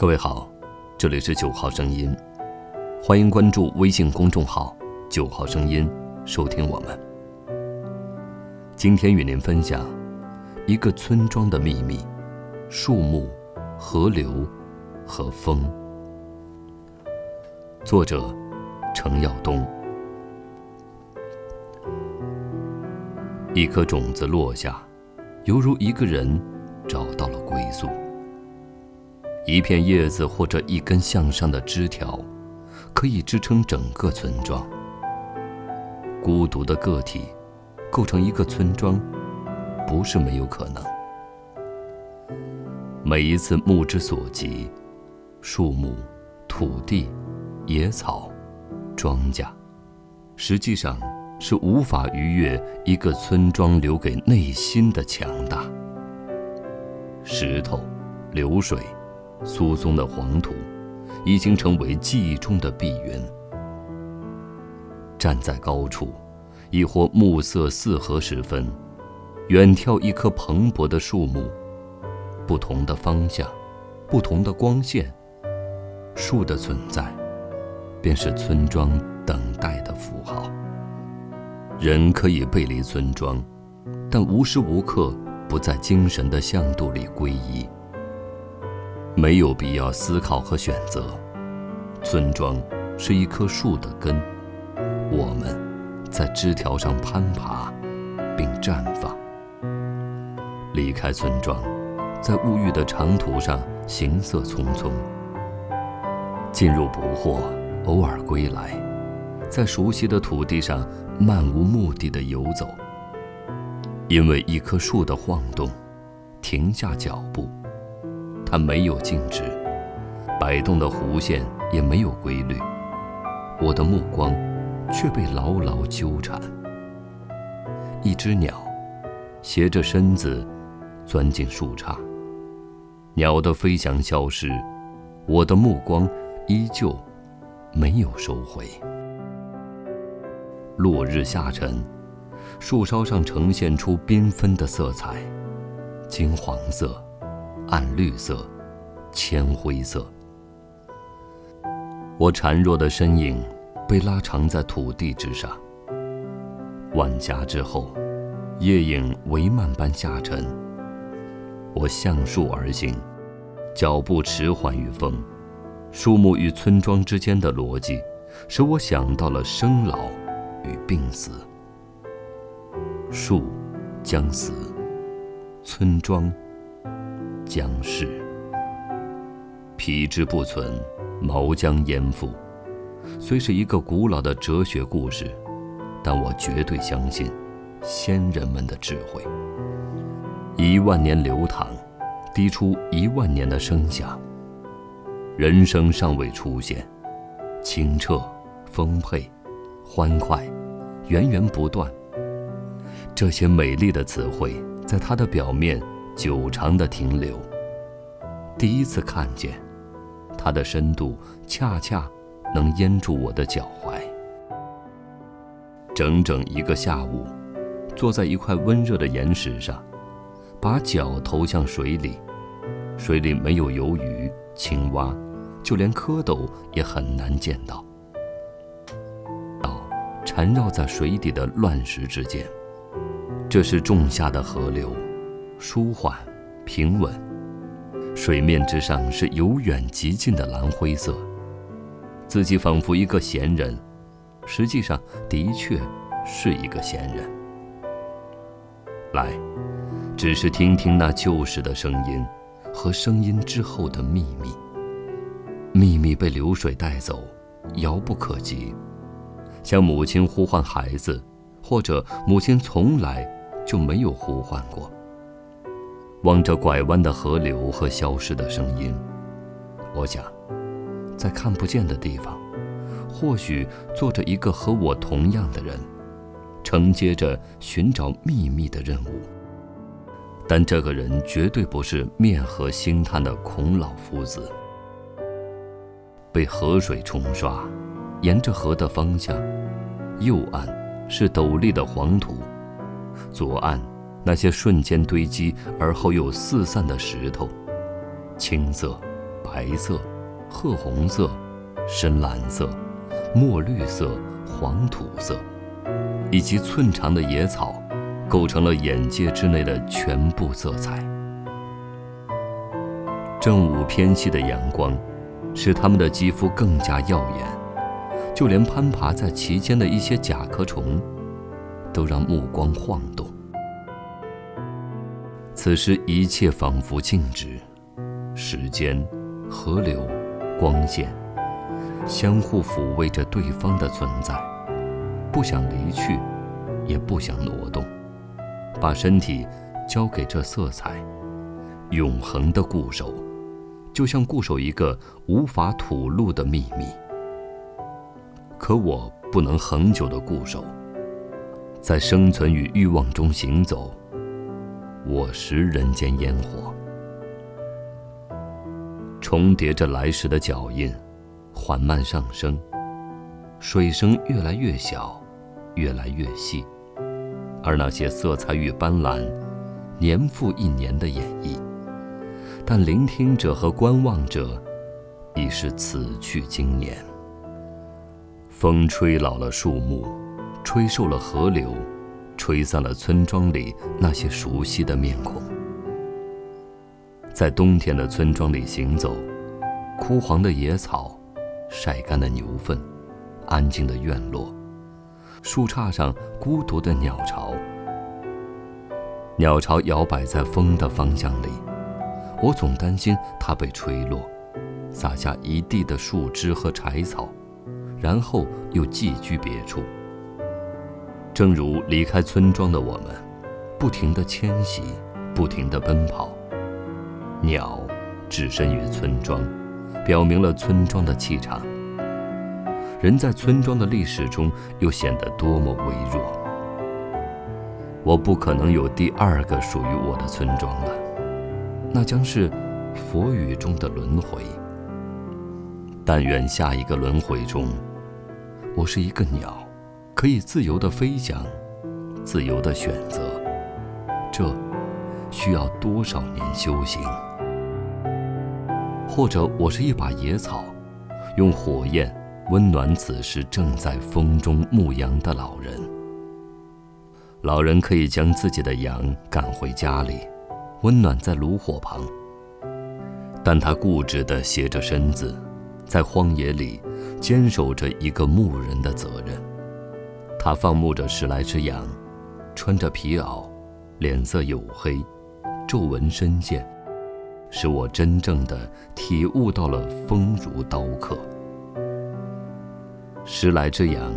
各位好，这里是九号声音，欢迎关注微信公众号“九号声音”，收听我们。今天与您分享一个村庄的秘密：树木、河流和风。作者：程耀东。一颗种子落下，犹如一个人找到了归宿。一片叶子或者一根向上的枝条，可以支撑整个村庄。孤独的个体，构成一个村庄，不是没有可能。每一次目之所及，树木、土地、野草、庄稼，实际上是无法逾越一个村庄留给内心的强大。石头，流水。疏松的黄土，已经成为记忆中的碧云。站在高处，亦或暮色四合时分，远眺一棵蓬勃的树木，不同的方向，不同的光线，树的存在，便是村庄等待的符号。人可以背离村庄，但无时无刻不在精神的向度里皈依。没有必要思考和选择。村庄是一棵树的根，我们在枝条上攀爬，并绽放。离开村庄，在物欲的长途上行色匆匆。进入不惑，偶尔归来，在熟悉的土地上漫无目的的游走。因为一棵树的晃动，停下脚步。它没有静止，摆动的弧线也没有规律，我的目光却被牢牢纠缠。一只鸟斜着身子钻进树杈，鸟的飞翔消失，我的目光依旧没有收回。落日下沉，树梢上呈现出缤纷的色彩，金黄色。暗绿色，铅灰色。我孱弱的身影被拉长在土地之上。晚霞之后，夜影帷幔般下沉。我向树而行，脚步迟缓于风。树木与村庄之间的逻辑，使我想到了生老与病死。树将死，村庄。将逝，皮之不存，毛将焉附。虽是一个古老的哲学故事，但我绝对相信先人们的智慧。一万年流淌，滴出一万年的声响。人生尚未出现，清澈、丰沛、欢快，源源不断。这些美丽的词汇，在它的表面。久长的停留。第一次看见，它的深度恰恰能淹住我的脚踝。整整一个下午，坐在一块温热的岩石上，把脚投向水里，水里没有游鱼、青蛙，就连蝌蚪也很难见到。岛缠绕在水底的乱石之间，这是仲夏的河流。舒缓，平稳，水面之上是由远及近的蓝灰色。自己仿佛一个闲人，实际上的确是一个闲人。来，只是听听那旧时的声音，和声音之后的秘密。秘密被流水带走，遥不可及，像母亲呼唤孩子，或者母亲从来就没有呼唤过。望着拐弯的河流和消失的声音，我想，在看不见的地方，或许坐着一个和我同样的人，承接着寻找秘密的任务。但这个人绝对不是面河星探的孔老夫子。被河水冲刷，沿着河的方向，右岸是陡立的黄土，左岸。那些瞬间堆积而后又四散的石头，青色、白色、褐红色、深蓝色、墨绿色、黄土色，以及寸长的野草，构成了眼界之内的全部色彩。正午偏西的阳光，使他们的肌肤更加耀眼，就连攀爬在其间的一些甲壳虫，都让目光晃动。此时一切仿佛静止，时间、河流、光线，相互抚慰着对方的存在，不想离去，也不想挪动，把身体交给这色彩，永恒的固守。就像固守一个无法吐露的秘密，可我不能恒久的固守，在生存与欲望中行走，我食人间烟火，重叠着来时的脚印，缓慢上升，水声越来越小，越来越细，而那些色彩与斑斓，年复一年的演绎。但聆听者和观望者，已是此去经年。风吹老了树木，吹瘦了河流，吹散了村庄里那些熟悉的面孔。在冬天的村庄里行走，枯黄的野草，晒干的牛粪，安静的院落，树杈上孤独的鸟巢，鸟巢摇摆在风的方向里。我总担心它被吹落，洒下一地的树枝和柴草，然后又寄居别处。正如离开村庄的我们，不停地迁徙，不停地奔跑。鸟置身于村庄，表明了村庄的气场。人在村庄的历史中又显得多么微弱。我不可能有第二个属于我的村庄了。那将是佛语中的轮回。但愿下一个轮回中，我是一个鸟，可以自由的飞翔，自由的选择。这需要多少年修行？或者我是一把野草，用火焰温暖此时正在风中牧羊的老人。老人可以将自己的羊赶回家里。温暖在炉火旁，但他固执地斜着身子，在荒野里坚守着一个牧人的责任。他放牧着十来只羊，穿着皮袄，脸色黝黑，皱纹深陷，使我真正的体悟到了风如刀刻。十来只羊，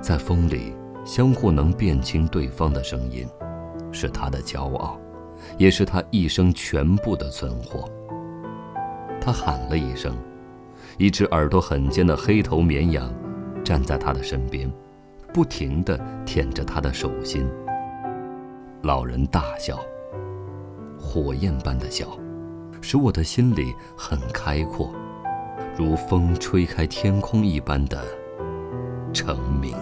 在风里相互能辨清对方的声音，是他的骄傲。也是他一生全部的存货。他喊了一声，一只耳朵很尖的黑头绵羊站在他的身边，不停地舔着他的手心。老人大笑，火焰般的笑，使我的心里很开阔，如风吹开天空一般的澄明。